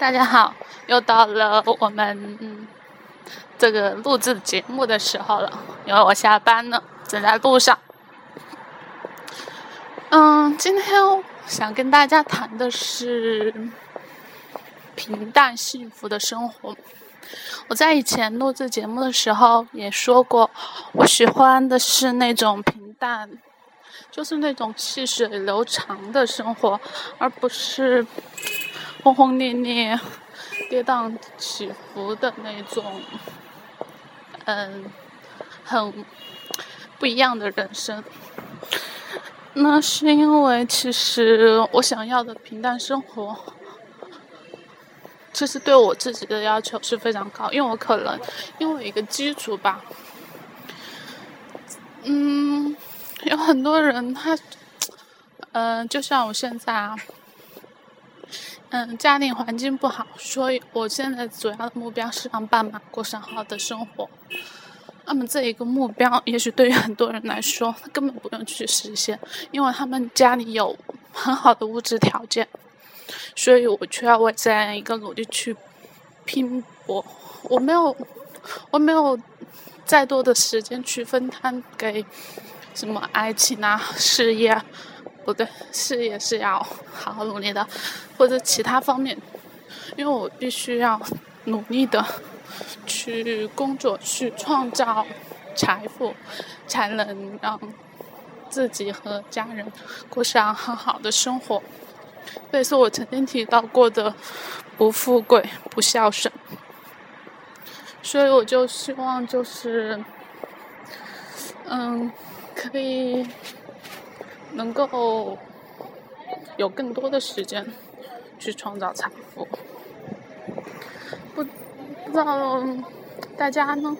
大家好，又到了我们这个录制节目的时候了，因为我下班了，正在路上。嗯，今天想跟大家谈的是平淡幸福的生活。我在以前录制节目的时候也说过，我喜欢的是那种平淡，就是那种细水流长的生活，而不是轰轰烈烈、跌宕起伏的那种，嗯，很不一样的人生。那是因为其实我想要的平淡生活。其实对我自己的要求是非常高，因为我可能因为一个基础吧，嗯，有很多人他，嗯，就像我现在啊，嗯，家庭环境不好，所以我现在主要的目标是让爸妈过上好的生活。那么这一个目标，也许对于很多人来说，他根本不用去实现，因为他们家里有很好的物质条件。所以我却要为这样一个努力去拼搏，我没有，我没有再多的时间去分摊给什么爱情啊、事业，不对，事业是要好好努力的，或者其他方面，因为我必须要努力的去工作，去创造财富，才能让自己和家人过上很好的生活。这也是我曾经提到过的，不富贵不孝顺，所以我就希望就是，嗯，可以能够有更多的时间去创造财富。不不知道大家呢，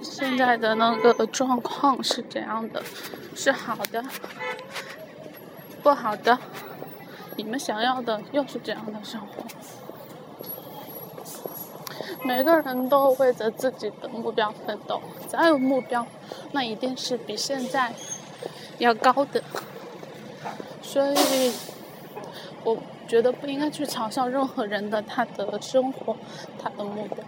现在的那个状况是怎样的？是好的，不好的？你们想要的又是怎样的生活？每个人都为着自己的目标奋斗，只要有目标，那一定是比现在要高的。所以，我觉得不应该去嘲笑任何人的他的生活，他的目标。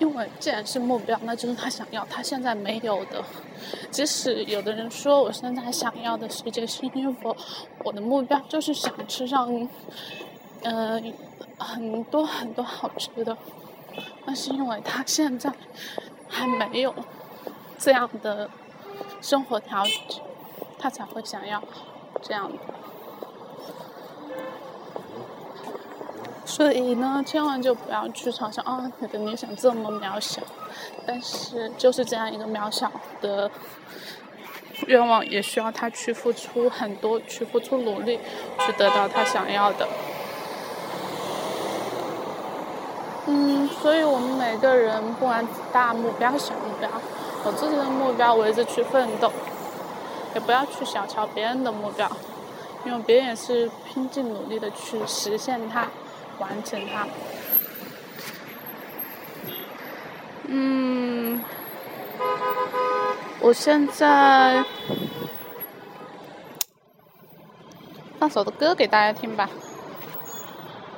因为既然是目标，那就是他想要，他现在没有的。即使有的人说我现在想要的世界是因为我的目标就是想吃上，嗯，很多很多好吃的，那是因为他现在还没有这样的生活条件，他才会想要这样的。所以呢，千万就不要去嘲笑啊，你的理想这么渺小。但是就是这样一个渺小的愿望，也需要他去付出很多，去付出努力，去得到他想要的。嗯，所以我们每个人，不管大目标、小目标，有自己的目标，为之去奋斗，也不要去小瞧别人的目标，因为别人也是拼尽努力的去实现它。完成它。嗯，我现在放首的歌给大家听吧，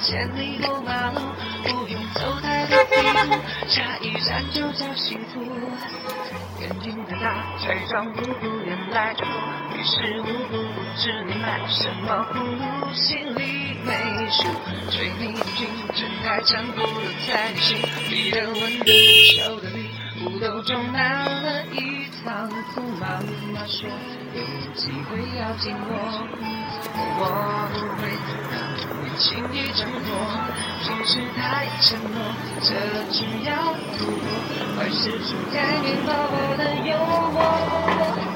千里过马路，不用走太多地图，下一站就叫幸福。眼睛太大，假装无辜，原来就于事无补，不知你买什么葫芦，心里没数。追你的军，睁开残酷的才行，你的温度，手的力，不都装满了一当初。妈妈说，有机会要紧握，我不会让你。轻易挣脱，平时太沉默，这只要突破，坏事就改变了我的幽默。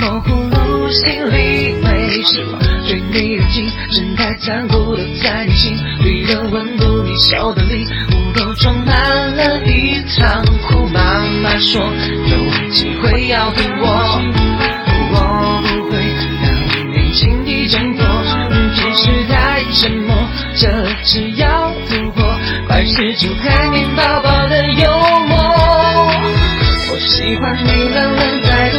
模糊，心里没是我对你的情，正太残酷的在你心里的温度，你笑的礼物都装满了一仓库。妈妈说有机会要给我，我不会让你轻易挣脱，只是太沉默，这只要突破，快使出海绵宝宝的幽默。我喜欢你冷冷态度，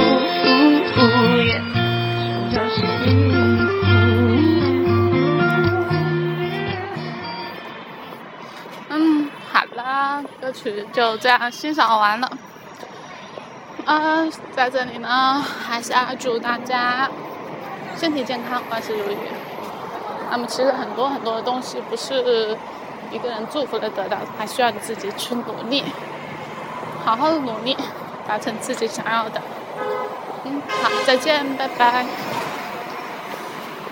嗯，好啦，歌曲就这样欣赏完了。嗯，在这里呢，还是要祝大家身体健康，万事如意。那么，其实很多很多的东西不是一个人祝福的得到，还需要你自己去努力，好好的努力，达成自己想要的。好，再见，拜拜。